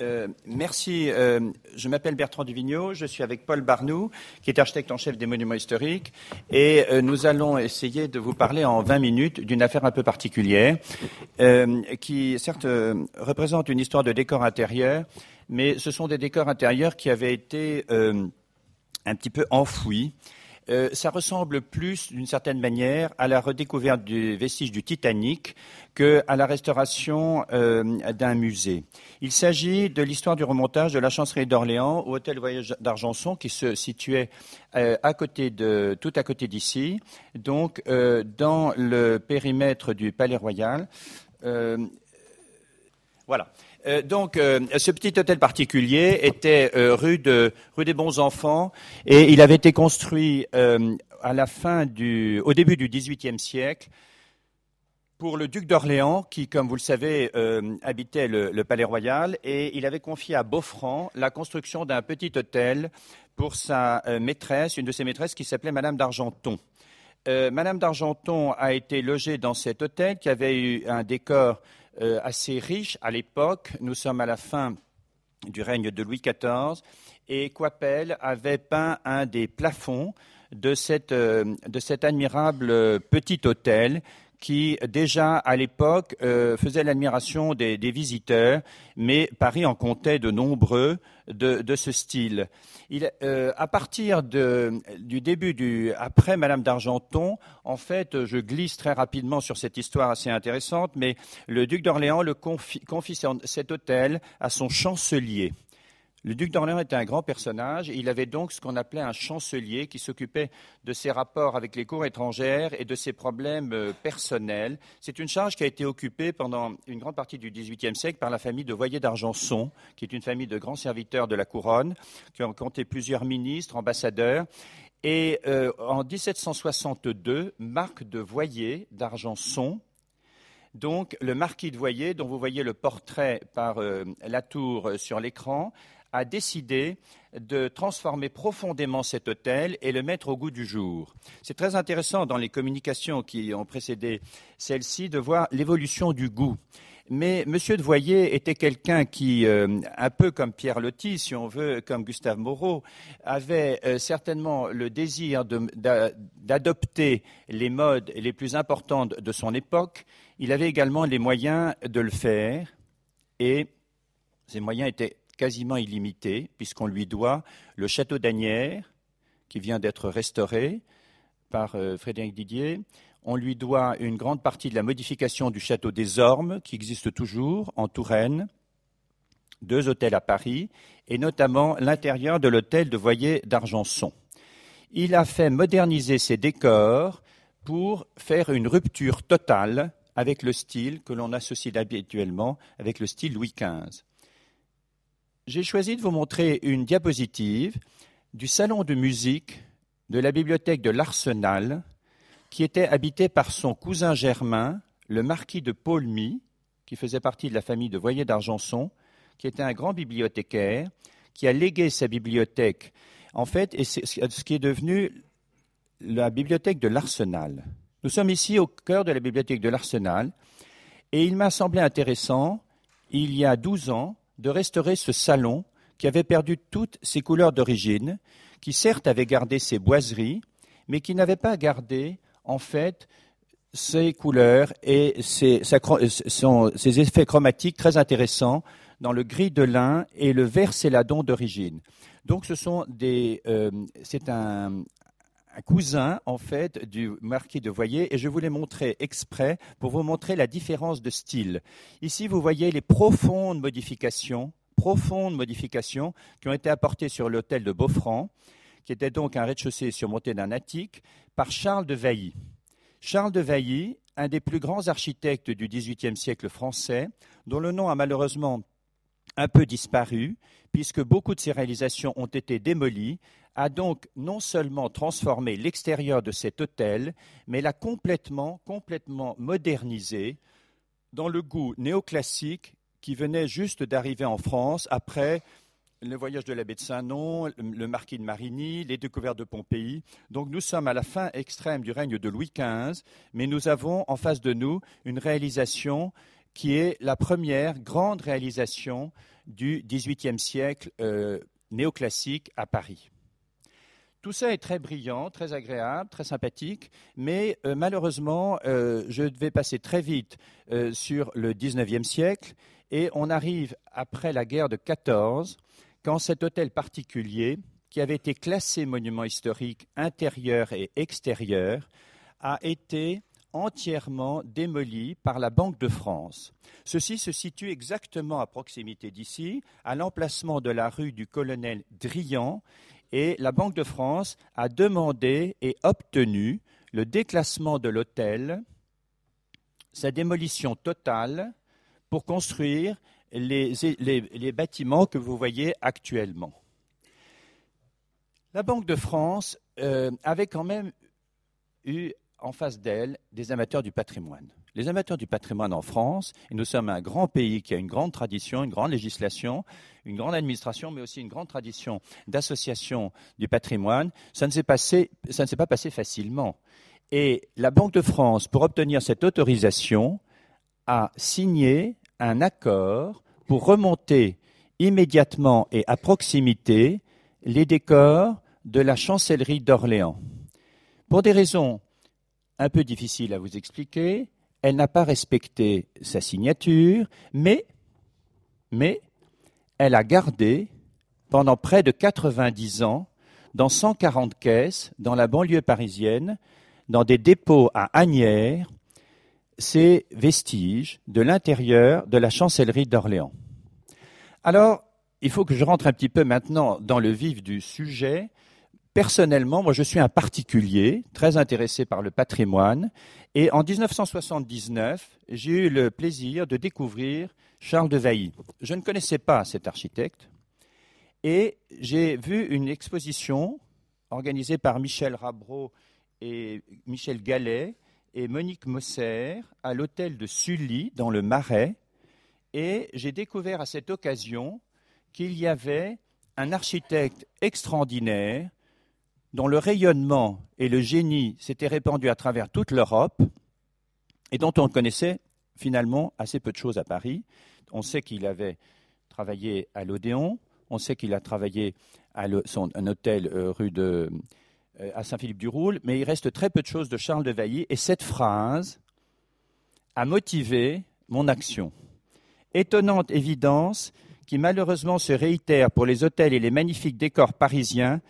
Euh, merci. Euh, je m'appelle Bertrand Duvigneau. Je suis avec Paul Barnou, qui est architecte en chef des monuments historiques. Et euh, nous allons essayer de vous parler en 20 minutes d'une affaire un peu particulière, qui certes représente une histoire de décor intérieur, mais ce sont des décors intérieurs qui avaient été un petit peu enfouis euh, ça ressemble plus, d'une certaine manière, à la redécouverte du vestige du Titanic qu'à la restauration euh, d'un musée. Il s'agit de l'histoire du remontage de la chancellerie d'Orléans au hôtel Voyage d'Argenson, qui se situait euh, à côté de, tout à côté d'ici, donc dans le périmètre du Palais Royal. voilà. Euh, donc, euh, ce petit hôtel particulier était euh, rue, de, rue des Bons Enfants et il avait été construit au début du XVIIIe siècle pour le duc d'Orléans, qui, comme vous le savez, habitait le, le, Palais Royal, et il avait confié à Beaufranc la construction d'un petit hôtel pour sa maîtresse, une de ses maîtresses qui s'appelait Madame d'Argenton. Madame d'Argenton a été logée dans cet hôtel qui avait eu un décor euh, assez riche à l'époque. Nous sommes à la fin du règne de Louis XIV et Coipel avait peint un des plafonds de, euh, cet admirable petit hôtel qui déjà à l'époque euh, faisait l'admiration des, visiteurs, mais Paris en comptait de nombreux de, ce style. Euh, à partir du début du après Madame d'Argenton, en fait, je glisse très rapidement sur cette histoire assez intéressante, mais le duc d'Orléans le confie, confie cet hôtel à son chancelier. Le duc d'Orléans était un grand personnage. il avait donc ce qu'on appelait un chancelier qui s'occupait de ses rapports avec les cours étrangères et de ses problèmes euh, personnels. C'est une charge qui a été occupée pendant une grande partie du XVIIIe siècle par la famille de Voyer d'Argenson, qui est une famille de grands serviteurs de la couronne, qui ont compté plusieurs ministres, ambassadeurs. Et euh, en 1762, Marc de Voyer d'Argenson, donc le marquis de Voyer, dont vous voyez le portrait par euh, la tour sur l'écran, a décidé de transformer profondément cet hôtel et le mettre au goût du jour. C'est très intéressant dans les communications qui ont précédé celle-ci de voir l'évolution du goût. Mais M. de Voyer était quelqu'un qui, euh, un peu comme Pierre Loti, si on veut, comme Gustave Moreau, avait euh, certainement le désir d'adopter les modes les plus importantes de son époque. Il avait également les moyens de le faire et ces moyens étaient quasiment illimité, puisqu'on lui doit le château d'Agnières, qui vient d'être restauré par euh, Frédéric Didier. On lui doit une grande partie de la modification du château des Ormes, qui existe toujours en Touraine, deux hôtels à Paris, et notamment l'intérieur de l'hôtel de Voyer d'Argenson. Il a fait moderniser ses décors pour faire une rupture totale avec le style que l'on associe habituellement avec le style Louis XV j'ai choisi de vous montrer une diapositive du salon de musique de la bibliothèque de l'Arsenal, qui était habité par son cousin germain, le marquis de Paulmy, qui faisait partie de la famille de Voyer d'Argenson, qui était un grand bibliothécaire, qui a légué sa bibliothèque, en fait, et ce qui est devenu la bibliothèque de l'Arsenal. Nous sommes ici au cœur de la bibliothèque de l'Arsenal, et il m'a semblé intéressant, il y a 12 ans, de restaurer ce salon qui avait perdu toutes ses couleurs d'origine, qui certes avait gardé ses boiseries, mais qui n'avait pas gardé en fait ses couleurs et ses, effets chromatiques très intéressants dans le gris de lin et le vert céladon d'origine. Donc ce sont des, euh, c'est un, un cousin en fait du marquis de Voyer et je vous l'ai montré exprès pour vous montrer la différence de style. Ici, vous voyez les profondes modifications, profondes modifications qui ont été apportées sur l'hôtel de Beaufranc, qui était donc un rez-de-chaussée surmonté d'un attique, par Charles de Vailly. Charles de Vailly, un des plus grands architectes du XVIIIe siècle français, dont le nom a malheureusement un peu disparu, puisque beaucoup de ses réalisations ont été démolies, a donc non seulement transformé l'extérieur de cet hôtel, mais l'a complètement, complètement modernisé dans le goût néoclassique qui venait juste d'arriver en France après le voyage de l'abbé de Saint-Non, le marquis de Marigny, les découvertes de Pompéi. Donc nous sommes à la fin extrême du règne de Louis XV, mais nous avons en face de nous une réalisation qui est la première grande réalisation du XVIIIe siècle euh, néoclassique à Paris. Tout ça est très brillant, très agréable, très sympathique, mais euh, malheureusement, euh, je vais passer très vite sur le XIXe siècle et on arrive après la guerre de 14, quand cet hôtel particulier, qui avait été classé monument historique intérieur et extérieur, a été entièrement démoli par la Banque de France. Ceci se situe exactement à proximité d'ici, à l'emplacement de la rue du colonel Drian, et la Banque de France a demandé et obtenu le déclassement de l'hôtel, sa démolition totale, pour construire les, bâtiments que vous voyez actuellement. La Banque de France euh, avait quand même eu en face d'elle des amateurs du patrimoine. Les amateurs du patrimoine en France, et nous sommes un grand pays qui a une grande tradition, une grande législation, une grande administration, mais aussi une grande tradition d'association du patrimoine, ça ne s'est pas passé facilement. Et la Banque de France, pour obtenir cette autorisation, a signé un accord pour remonter immédiatement et à proximité les décors de la chancellerie d'Orléans. Pour des raisons un peu difficile à vous expliquer. Elle n'a pas respecté sa signature, mais, mais elle a gardé pendant près de 90 ans, dans 140 caisses, dans la banlieue parisienne, dans des dépôts à Agnières, ces vestiges de l'intérieur de la chancellerie d'Orléans. Alors, il faut que je rentre un petit peu maintenant dans le vif du sujet Personnellement, moi, je suis un particulier très intéressé par le patrimoine. Et en 1979, j'ai eu le plaisir de découvrir Charles de Vailly. Je ne connaissais pas cet architecte. Et j'ai vu une exposition organisée par Michel Rabreau et Michel Gallet et Monique Mosser à l'hôtel de Sully, dans le Marais. Et j'ai découvert à cette occasion qu'il y avait un architecte extraordinaire dont le rayonnement et le génie s'étaient répandus à travers toute l'Europe et dont on connaissait finalement assez peu de choses à Paris. On sait qu'il avait travaillé à l'Odéon, on sait qu'il a travaillé à un hôtel euh, rue de, euh, à Saint-Philippe-du-Roule, mais il reste très peu de choses de Charles de Vailly. Et cette phrase a motivé mon action. Étonnante évidence qui malheureusement se réitère pour les hôtels et les magnifiques décors parisiens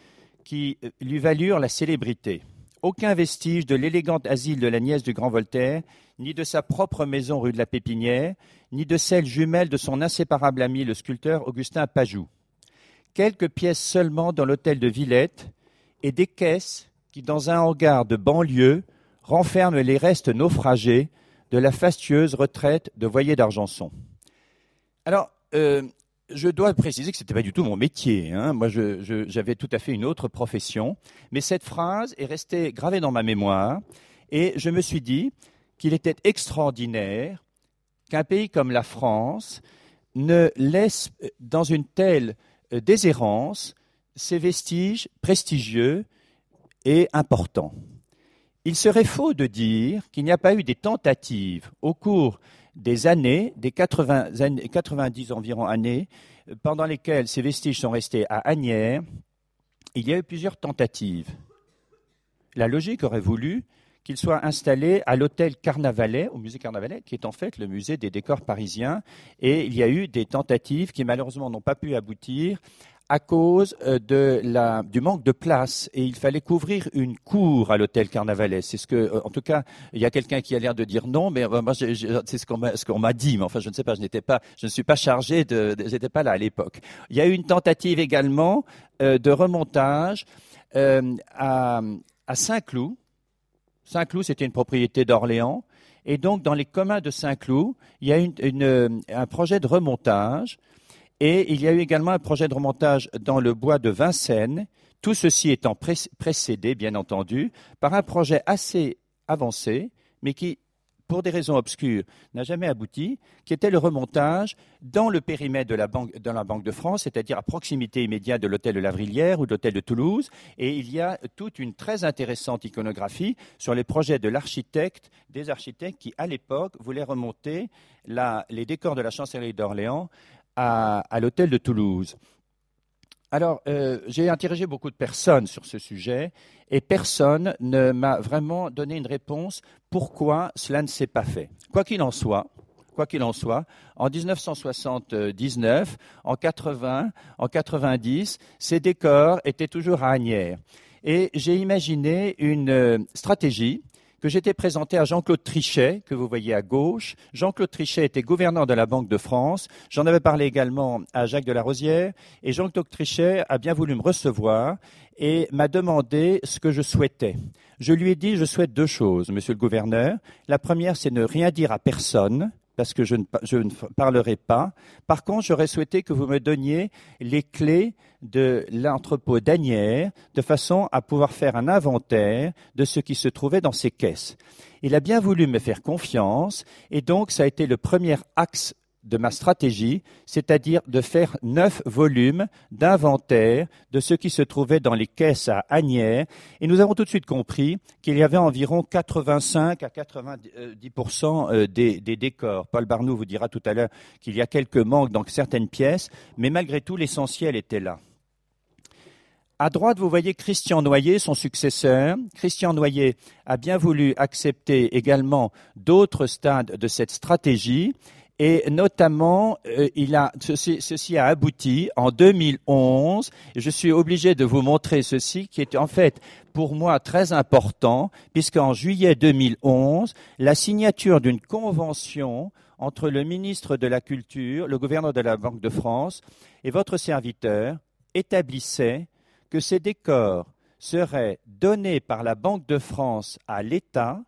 qui euh, lui valurent la célébrité. Aucun vestige de l'élégante asile de la nièce du grand Voltaire, ni de sa propre maison rue de la Pépinière, ni de celle jumelle de son inséparable ami le sculpteur Augustin Pajou. Quelques pièces seulement dans l'hôtel de Villette et des caisses qui, dans un hangar de banlieue, renferment les restes naufragés de la fastueuse retraite de Voyer d'Argenson. Alors, euh, je dois préciser que ce n'était pas du tout mon métier. Hein. Moi, j'avais tout à fait une autre profession. Mais cette phrase est restée gravée dans ma mémoire. Et je me suis dit qu'il était extraordinaire qu'un pays comme la France ne laisse dans une telle euh, déshérence ses vestiges prestigieux et importants. Il serait faux de dire qu'il n'y a pas eu des tentatives au cours des années, des 80, 90 environ années, pendant lesquelles ces vestiges sont restés à Agnières, il y a eu plusieurs tentatives. La logique aurait voulu qu'il soit installé à l'hôtel Carnavalet, au musée Carnavalet, qui est en fait le musée des décors parisiens. Et il y a eu des tentatives qui malheureusement n'ont pas pu aboutir à cause euh, de du manque de place et il fallait couvrir une cour à l'hôtel Carnavalet. C'est ce que, euh, en tout cas, il y a quelqu'un qui a l'air de dire non, mais euh, c'est ce qu'on m'a, dit. Mais enfin, je ne sais pas, je ne suis pas chargé de, je n'étais pas là à l'époque. Il y a eu une tentative également de remontage à, à Saint-Cloud. Saint-Cloud, c'était une propriété d'Orléans. Et donc, dans les communs de Saint-Cloud, il y a une, une, un projet de remontage et il y a eu également un projet de remontage dans le bois de Vincennes, tout ceci étant précédé, bien entendu, par un projet assez avancé, mais qui pour des raisons obscures, n'a jamais abouti, qui était le remontage dans le périmètre de la Banque, dans la Banque de France, c'est-à-dire à proximité immédiate de l'hôtel de la Vrillière ou de l'hôtel de Toulouse. Et il y a toute une très intéressante iconographie sur les projets de l'architecte, des architectes qui, à l'époque, voulaient remonter les décors de la chancellerie d'Orléans à, l'hôtel de Toulouse. Alors, euh, j'ai interrogé beaucoup de personnes sur ce sujet et personne ne m'a vraiment donné une réponse pourquoi cela ne s'est pas fait. Quoi qu'il en soit, quoi qu'il en soit, en 1979, en 80, en 90, ces décors étaient toujours à Agnières. Et j'ai imaginé une euh, stratégie que j'étais présenté à Jean-Claude Trichet, que vous voyez à gauche. Jean-Claude Trichet était gouverneur de la Banque de France. J'en avais parlé également à Jacques de la Rosière. Et Jean-Claude Trichet a bien voulu me recevoir et m'a demandé ce que je souhaitais. Je lui ai dit, je souhaite deux choses, monsieur le gouverneur. La première, c'est ne rien dire à personne parce que je ne, parlerai pas. Par contre, j'aurais souhaité que vous me donniez les clés de l'entrepôt d'Anières de façon à pouvoir faire un inventaire de ce qui se trouvait dans ces caisses. Il a bien voulu me faire confiance et donc ça a été le premier axe de ma stratégie, c'est-à-dire de faire neuf volumes d'inventaire de ce qui se trouvait dans les caisses à Agnières. Et nous avons tout de suite compris qu'il y avait environ 85 à 90% euh, des, des décors. Paul Barnou vous dira tout à l'heure qu'il y a quelques manques dans certaines pièces, mais malgré tout, l'essentiel était là. À droite, vous voyez Christian Noyer, son successeur. Christian Noyer a bien voulu accepter également d'autres stades de cette stratégie et notamment, euh, a, ceci, ceci, a abouti en 2011. je suis obligé de vous montrer ceci, qui est en fait pour moi très important, puisqu'en juillet 2011, la signature d'une convention entre le ministre de la Culture, le gouverneur de la Banque de France et votre serviteur établissait que ces décors seraient donnés par la Banque de France à l'État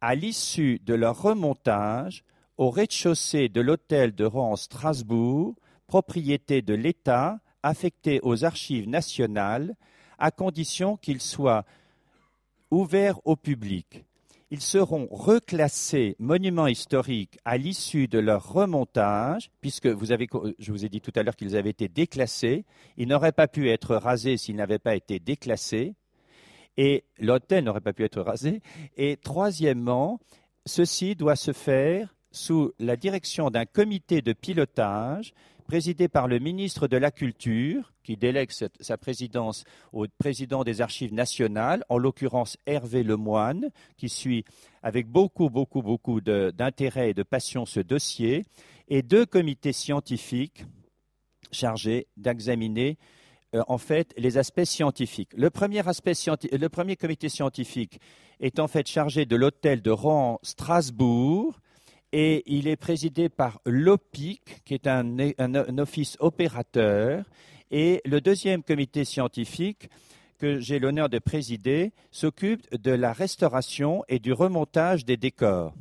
à l'issue de leur remontage au rez-de-chaussée de l'hôtel de Rouen Strasbourg, propriété de l'État affecté aux archives nationales, à condition qu'ils soient ouverts au public. Ils seront reclassés monuments historiques à l'issue de leur remontage, puisque vous avez, je vous ai dit tout à l'heure qu'ils avaient été déclassés. Ils n'auraient pas pu être rasés s'ils n'avaient pas été déclassés. Et l'hôtel n'aurait pas pu être rasé. Et troisièmement, ceci doit se faire sous la direction d'un comité de pilotage présidé par le ministre de la Culture, qui délègue sa présidence au président des Archives nationales, en l'occurrence Hervé Lemoine, qui suit avec beaucoup, beaucoup, beaucoup d'intérêt et de passion ce dossier, et deux comités scientifiques chargés d'examiner euh, en fait les aspects scientifiques. Le premier, le premier comité scientifique est en fait chargé de l'hôtel de Rouen Strasbourg, et il est présidé par l'OPIC, qui est un, office opérateur, et le deuxième comité scientifique que j'ai l'honneur de présider s'occupe de la restauration et du remontage des décors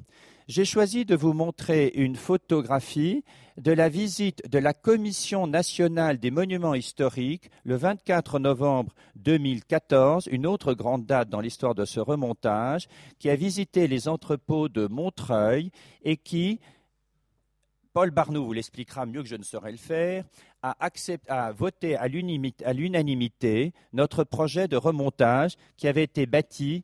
j'ai choisi de vous montrer une photographie de la visite de la Commission nationale des monuments historiques le 24 novembre 2014, une autre grande date dans l'histoire de ce remontage, qui a visité les entrepôts de Montreuil et qui, Paul Barnou vous l'expliquera mieux que je ne saurais le faire, a, a voté à l'unanimité notre projet de remontage qui avait été bâti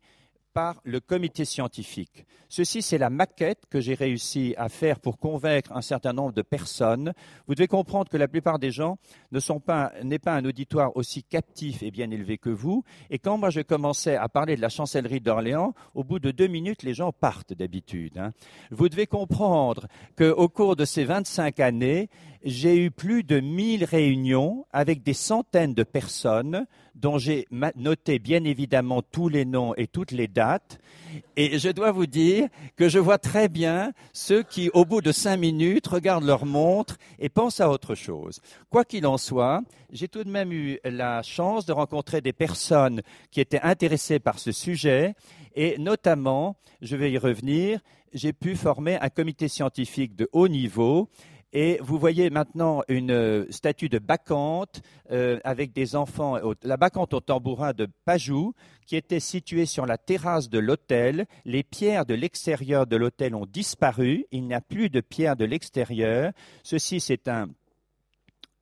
le comité scientifique. Ceci, c'est la maquette que j'ai réussi à faire pour convaincre un certain nombre de personnes. Vous devez comprendre que la plupart des gens ne pas, pas un auditoire aussi captif et bien élevé que vous. Et quand moi je commençais à parler de la chancellerie d'Orléans, au bout de deux minutes, les gens partent d'habitude. Hein. Vous devez comprendre qu'au cours de ces 25 années, j'ai eu plus de 1000 réunions avec des centaines de personnes dont j'ai noté bien évidemment tous les noms et toutes les dates. Et je dois vous dire que je vois très bien ceux qui, au bout de cinq minutes, regardent leur montre et pensent à autre chose. Quoi qu'il en soit, j'ai tout de même eu la chance de rencontrer des personnes qui étaient intéressées par ce sujet et notamment, je vais y revenir, j'ai pu former un comité scientifique de haut niveau Et vous voyez maintenant une euh, statue de Bacchante euh, avec des enfants, la Bacchante au tambourin de Pajou, qui était située sur la terrasse de l'hôtel. Les pierres de l'extérieur de l'hôtel ont disparu. Il n'y a plus de pierres de l'extérieur. Ceci, c'est un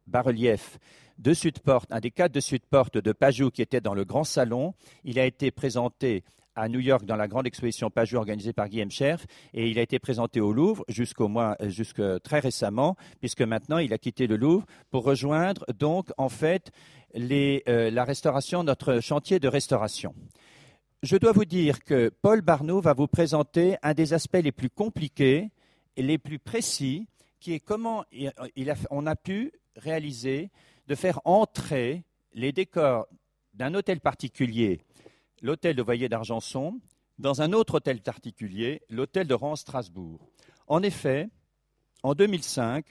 bas-relief de Sud-Porte, un des quatre de Sud-Porte de Pajou qui était dans le grand salon. Il a été présenté à New York dans la grande exposition Pajou organisée par Guillaume Scherf et il a été présenté au Louvre jusqu'au mois, euh, jusque très récemment, puisque maintenant il a quitté le Louvre pour rejoindre donc en fait euh, la restauration, notre chantier de restauration. Je dois vous dire que Paul Barneau va vous présenter un des aspects les plus compliqués et les plus précis, qui est comment a, on a pu réaliser de faire entrer les décors d'un hôtel particulier l'hôtel de Voyer d'Argenson dans un autre hôtel particulier, l'hôtel de Rance-Strasbourg. En effet, en 2005,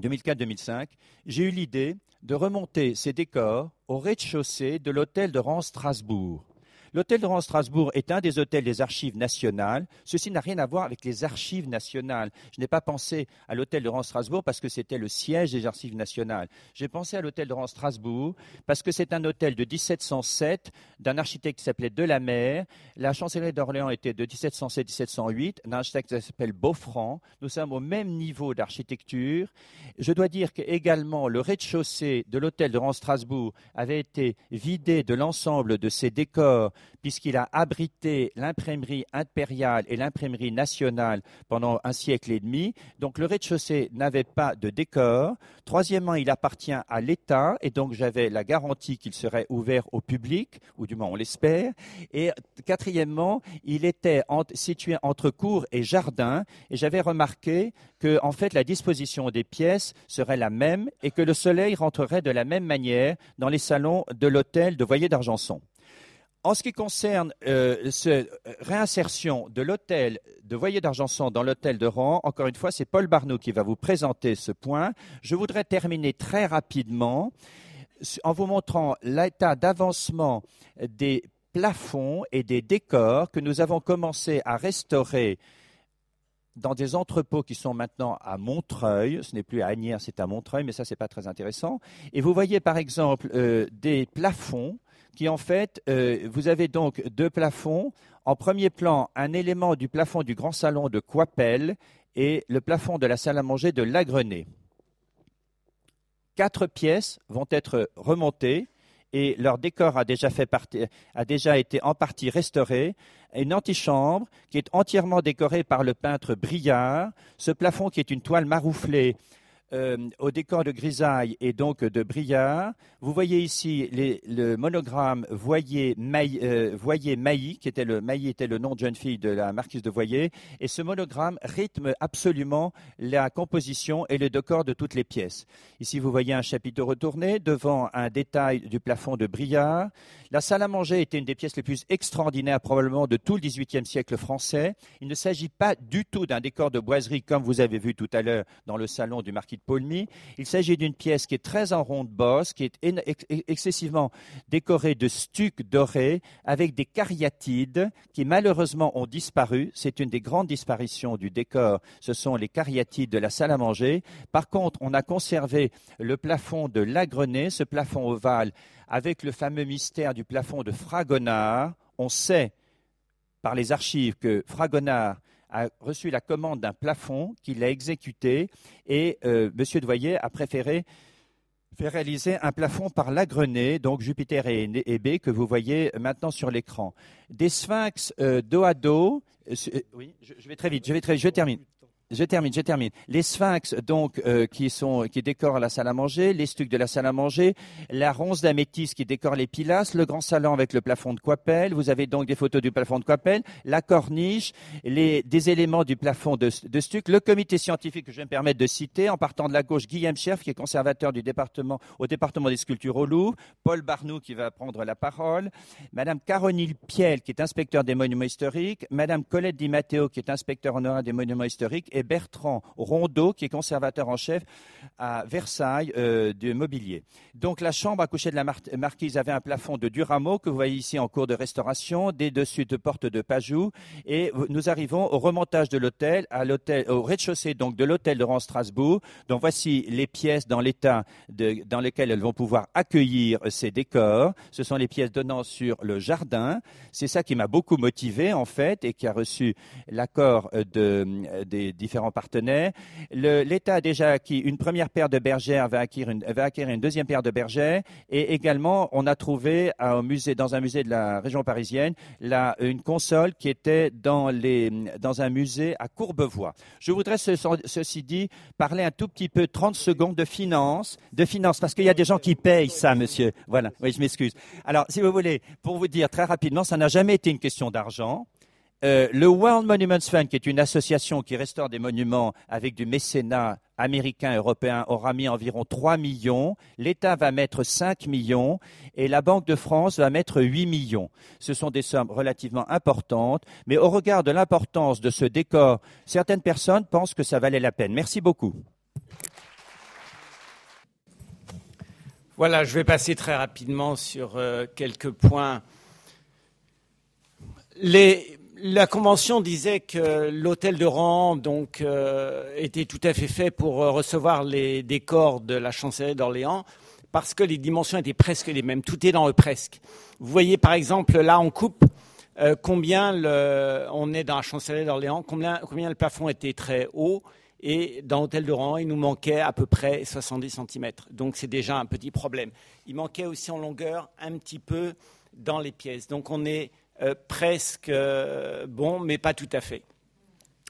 2004-2005, j'ai eu l'idée de remonter ces décors au rez-de-chaussée de l'hôtel de Rance-Strasbourg. L'hôtel de Strasbourg est un des hôtels des archives nationales. Ceci n'a rien à voir avec les archives nationales. Je n'ai pas pensé à l'hôtel de Strasbourg parce que c'était le siège des archives nationales. J'ai pensé à l'hôtel de Strasbourg parce que c'est un hôtel de 1707 d'un architecte qui s'appelait Delamer. La chancellerie d'Orléans était de 1707-1708 d'un architecte qui s'appelle Beaufranc. Nous sommes au même niveau d'architecture. Je dois dire qu'également le rez-de-chaussée de l'hôtel de Strasbourg avait été vidé de l'ensemble de ses décors puisqu'il a abrité l'imprimerie impériale et l'imprimerie nationale pendant un siècle et demi. Donc le rez-de-chaussée n'avait pas de décor. Troisièmement, il appartient à l'État et donc j'avais la garantie qu'il serait ouvert au public, ou du moins on l'espère. Et quatrièmement, il était situé entre cour et jardin et j'avais remarqué que en fait la disposition des pièces serait la même et que le soleil rentrerait de la même manière dans les salons de l'hôtel de Voyer d'Argenson. En ce qui concerne euh, cette réinsertion de l'hôtel de Voyer d'Argenson dans l'hôtel de Rouen, encore une fois, c'est Paul Barneau qui va vous présenter ce point. Je voudrais terminer très rapidement en vous montrant l'état d'avancement des plafonds et des décors que nous avons commencé à restaurer dans des entrepôts qui sont maintenant à Montreuil. Ce n'est plus à Agnières, c'est à Montreuil, mais ça, c'est pas très intéressant. Et vous voyez, par exemple, euh, des plafonds qui en fait, euh, vous avez donc deux plafonds. En premier plan, un élément du plafond du grand salon de Coipel et le plafond de la salle à manger de Lagrenet. Quatre pièces vont être remontées et leur décor a déjà été en partie restauré. Une antichambre qui est entièrement décorée par le peintre Briard. Ce plafond qui est une toile marouflée euh, au décor de grisaille et donc de brillard. Vous voyez ici le monogramme Voyer, Mailly, euh, Voyer qui était le nom de jeune fille de la marquise de Voyer, et ce monogramme rythme absolument la composition et le décor de toutes les pièces. Ici, vous voyez un chapiteau retourné devant un détail du plafond de brillard. La salle à manger était une des pièces les plus extraordinaires probablement de tout le XVIIIe siècle français. Il ne s'agit pas du tout d'un décor de boiserie comme vous avez vu tout à l'heure dans le salon du marquis de Paulmy. Il s'agit d'une pièce qui est très en ronde bosse, qui est excessivement décorée de stucs dorés avec des cariatides qui malheureusement ont disparu. C'est une des grandes disparitions du décor. Ce sont les cariatides de la salle à manger. Par contre, on a conservé le plafond de Lagrenet, ce plafond ovale avec le fameux mystère du plafond de Fragonard. On sait par les archives que Fragonard a reçu la commande d'un plafond qu'il a exécuté et euh, M. Doyer a préféré faire réaliser un plafond par Lagrenet, donc Jupiter et, B, que vous voyez maintenant sur l'écran. Des sphinx euh, dos à dos. Euh, oui, je, vais très vite, je vais très je termine. Je termine, je termine. Les sphinx, donc, euh, qui sont, qui décorent la salle à manger, les stucs de la salle à manger, la ronce d'améthyste qui décore les pilastres, le grand salon avec le plafond de Coipel. Vous avez donc des photos du plafond de Coipel, la corniche, les, des éléments du plafond de, de stuc, le comité scientifique que je vais me permettre de citer, en partant de la gauche, Guillaume Scherf, qui est conservateur du département, au département des sculptures au Louvre, Paul Barnou, qui va prendre la parole, Madame Caronil Piel, qui est inspecteur des monuments historiques, Madame Colette Di Matteo, qui est inspecteur honoraire des monuments historiques, et Bertrand Rondeau, qui est conservateur en chef à Versailles euh, du mobilier. Donc la chambre à coucher de la marquise avait un plafond de Duramo que vous voyez ici en cours de restauration, des dessus de porte de Pajou, et nous arrivons au remontage de l'hôtel, à l'hôtel, au rez-de-chaussée donc de l'hôtel de Rang Strasbourg. Donc voici les pièces dans l'état dans lesquelles elles vont pouvoir accueillir ces décors. Ce sont les pièces donnant sur le jardin. C'est ça qui m'a beaucoup motivé en fait et qui a reçu l'accord de, des différents partenaires. L'État a déjà acquis une première paire de bergères, va acquérir une, deuxième paire de bergères et également on a trouvé musée, dans un musée de la région parisienne une console qui était dans, un musée à Courbevoie. Je voudrais ceci dit parler un tout petit peu 30 secondes de finance, de finance parce qu'il y a des gens qui payent ça, monsieur. Voilà, oui, je m'excuse. Alors, si vous voulez, pour vous dire très rapidement, ça n'a jamais été une question d'argent. Euh, le World Monuments Fund, qui est une association qui restaure des monuments avec du mécénat américain européen, aura mis environ 3 millions. L'État va mettre 5 millions et la Banque de France va mettre 8 millions. Ce sont des sommes relativement importantes, mais au regard de l'importance de ce décor, certaines personnes pensent que ça valait la peine. Merci beaucoup. Voilà, je vais passer très rapidement sur euh, quelques points. Les, la convention disait que l'hôtel de donc euh, était tout à fait fait pour euh, recevoir les décors de la chancellerie d'Orléans parce que les dimensions étaient presque les mêmes. Tout est dans le presque. Vous voyez par exemple là en coupe euh, combien on est dans la chancellerie d'Orléans, combien, le plafond était très haut. Et dans l'hôtel de Rouen, il nous manquait à peu près 70 cm. Donc c'est déjà un petit problème. Il manquait aussi en longueur un petit peu dans les pièces. Donc on est euh, presque euh, bon, mais pas tout à fait.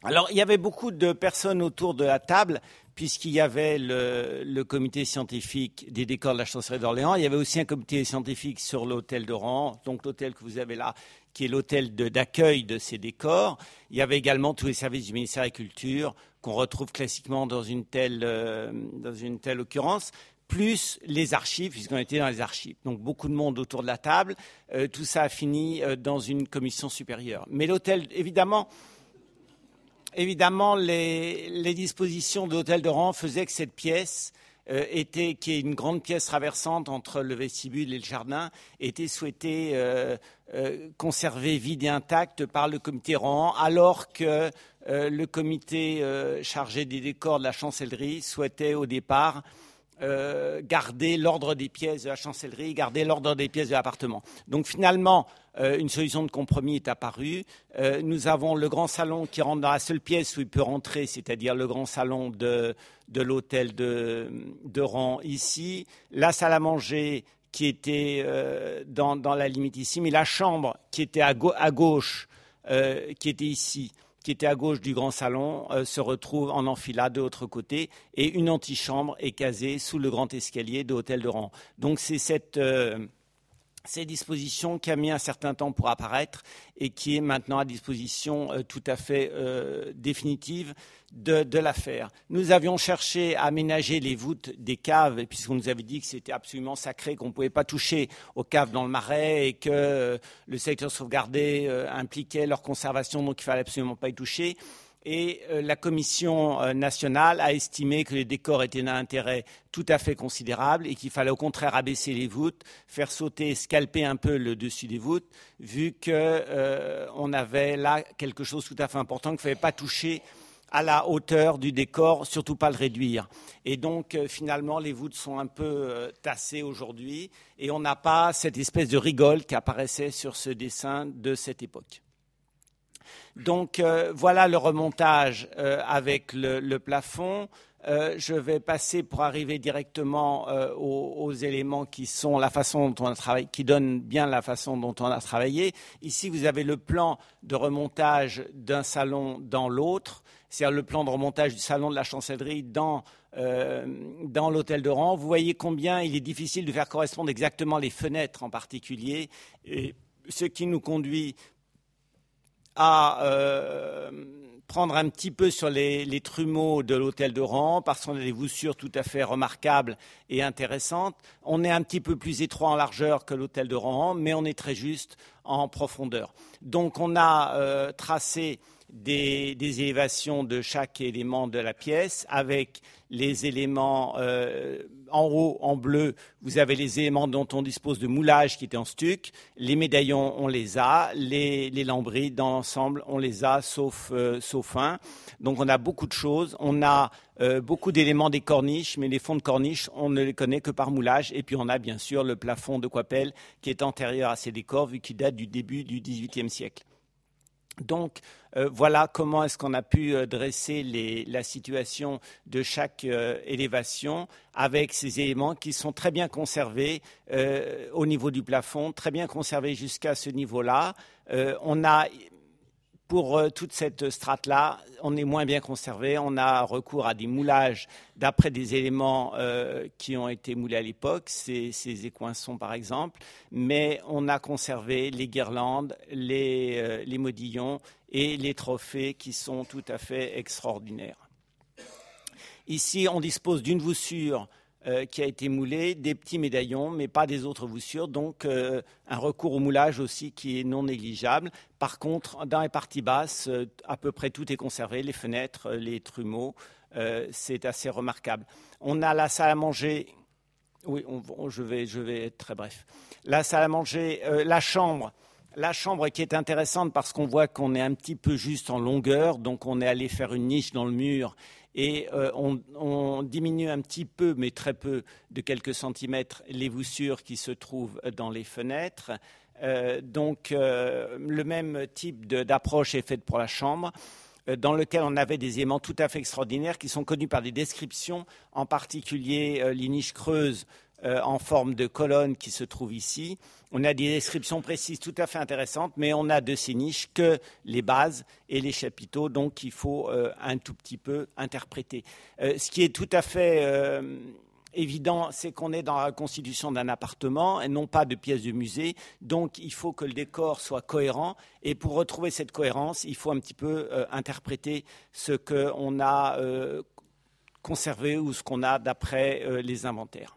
Alors, il y avait beaucoup de personnes autour de la table, puisqu'il y avait le, comité scientifique des décors de la chancellerie d'Orléans. Il y avait aussi un comité scientifique sur l'hôtel Rouen, donc l'hôtel que vous avez là, qui est l'hôtel d'accueil de, ces décors. Il y avait également tous les services du ministère de la Culture, qu'on retrouve classiquement dans une telle, euh, dans une telle occurrence plus les archives, puisqu'on était dans les archives. Donc beaucoup de monde autour de la table. Euh, tout ça a fini euh, dans une commission supérieure. Mais l'hôtel, évidemment, les, dispositions de l'hôtel de Rouen faisaient que cette pièce euh, était, qui est une grande pièce traversante entre le vestibule et le jardin, était souhaitée conservée vide et intacte par le comité Rouen, alors que le comité chargé des décors de la chancellerie souhaitait au départ euh, garder l'ordre des pièces de la chancellerie, garder l'ordre des pièces de l'appartement. Donc finalement, euh, une solution de compromis est apparue. Euh, nous avons le grand salon qui rentre dans la seule pièce où il peut rentrer, c'est-à-dire le grand salon de, l'hôtel de, de rang ici, la salle à manger qui était dans, la limite ici, mais la chambre qui était à gauche, qui était ici, qui était à gauche du grand salon, euh, se retrouve en enfilade de l'autre côté et une antichambre est casée sous le grand escalier de l'hôtel de rang. Donc c'est cette euh, ces dispositions qui a mis un certain temps pour apparaître et qui est maintenant à disposition euh, tout à fait euh, définitive de, l'affaire. Nous avions cherché à aménager les voûtes des caves, puisqu'on nous avait dit que c'était absolument sacré, qu'on ne pouvait pas toucher aux caves dans le marais et que euh, le secteur sauvegardé impliquait leur conservation, donc il fallait absolument pas y toucher et euh, la Commission euh, nationale a estimé que les décors étaient d'un intérêt tout à fait considérable et qu'il fallait au contraire abaisser les voûtes, faire sauter, scalper un peu le dessus des voûtes, vu qu'on euh, avait là quelque chose tout à fait important qu'il ne fallait pas toucher à la hauteur du décor, surtout pas le réduire. Et donc finalement, les voûtes sont un peu tassées aujourd'hui et on n'a pas cette espèce de rigole qui apparaissait sur ce dessin de cette époque. Donc euh, voilà le remontage euh, avec le, plafond. Euh, je vais passer pour arriver directement aux, éléments qui sont la façon dont on a travaillé, qui donnent bien la façon dont on a travaillé. Ici, vous avez le plan de remontage d'un salon dans l'autre, c'est-à-dire le plan de remontage du salon de la chancellerie dans l'hôtel de rang. Vous voyez combien il est difficile de faire correspondre exactement les fenêtres en particulier, ce qui nous conduit à euh, prendre un petit peu sur les, trumeaux de l'hôtel de Rouen parce qu'on a des voussures tout à fait remarquables et intéressantes. On est un petit peu plus étroit en largeur que l'hôtel de Rouen, mais on est très juste en profondeur. Donc on a euh, tracé des, élévations de chaque élément de la pièce avec les éléments euh, en haut en bleu, vous avez les éléments dont on dispose de moulage qui étaient en stuc. Les médaillons, on les a. Les, lambris, dans l'ensemble, on les a, sauf, euh, sauf un. Donc on a beaucoup de choses. On a euh, beaucoup d'éléments des corniches, mais les fonds de corniche, on ne les connaît que par moulage. Et puis on a bien sûr le plafond de Coipel qui est antérieur à ces décors, vu qu'il date du début du XVIIIe siècle. Donc euh, voilà comment est-ce qu'on a pu euh, dresser la situation de chaque euh, élévation avec ces éléments qui sont très bien conservés au niveau du plafond, très bien conservés jusqu'à ce niveau-là. on a pour euh, toute cette strate-là, on est moins bien conservé. On a recours à des moulages d'après des éléments euh, qui ont été moulés à l'époque, ces, écoinçons par exemple, mais on a conservé les guirlandes, les, euh, les modillons et les trophées qui sont tout à fait extraordinaires. Ici, on dispose d'une voussure euh, qui a été moulé, des petits médaillons, mais pas des autres voussures. Donc euh, un recours au moulage aussi qui est non négligeable. Par contre, dans les parties basses, euh, à peu près tout est conservé, les fenêtres, les trumeaux. c'est assez remarquable. On a la salle à manger. Oui, je, vais, je vais être très bref. La salle à manger, la chambre. La chambre qui est intéressante parce qu'on voit qu'on est un petit peu juste en longueur, donc on est allé faire une niche dans le mur et euh, on, diminue un petit peu, mais très peu, de quelques centimètres, les voussures qui se trouvent dans les fenêtres. Euh, donc euh, le même type d'approche est faite pour la chambre dans lequel on avait des éléments tout à fait extraordinaires qui sont connus par des descriptions, en particulier les niches creuses euh, en forme de colonne qui se trouve ici. On a des descriptions précises tout à fait intéressantes, mais on a de ces niches que les bases et les chapiteaux, donc il faut euh, un tout petit peu interpréter. Euh, ce qui est tout à fait évident, c'est qu'on est dans la constitution d'un appartement et non pas de pièces de musée. Donc, il faut que le décor soit cohérent. Et pour retrouver cette cohérence, il faut un petit peu interpréter ce qu'on a conservé ou ce qu'on a d'après les inventaires.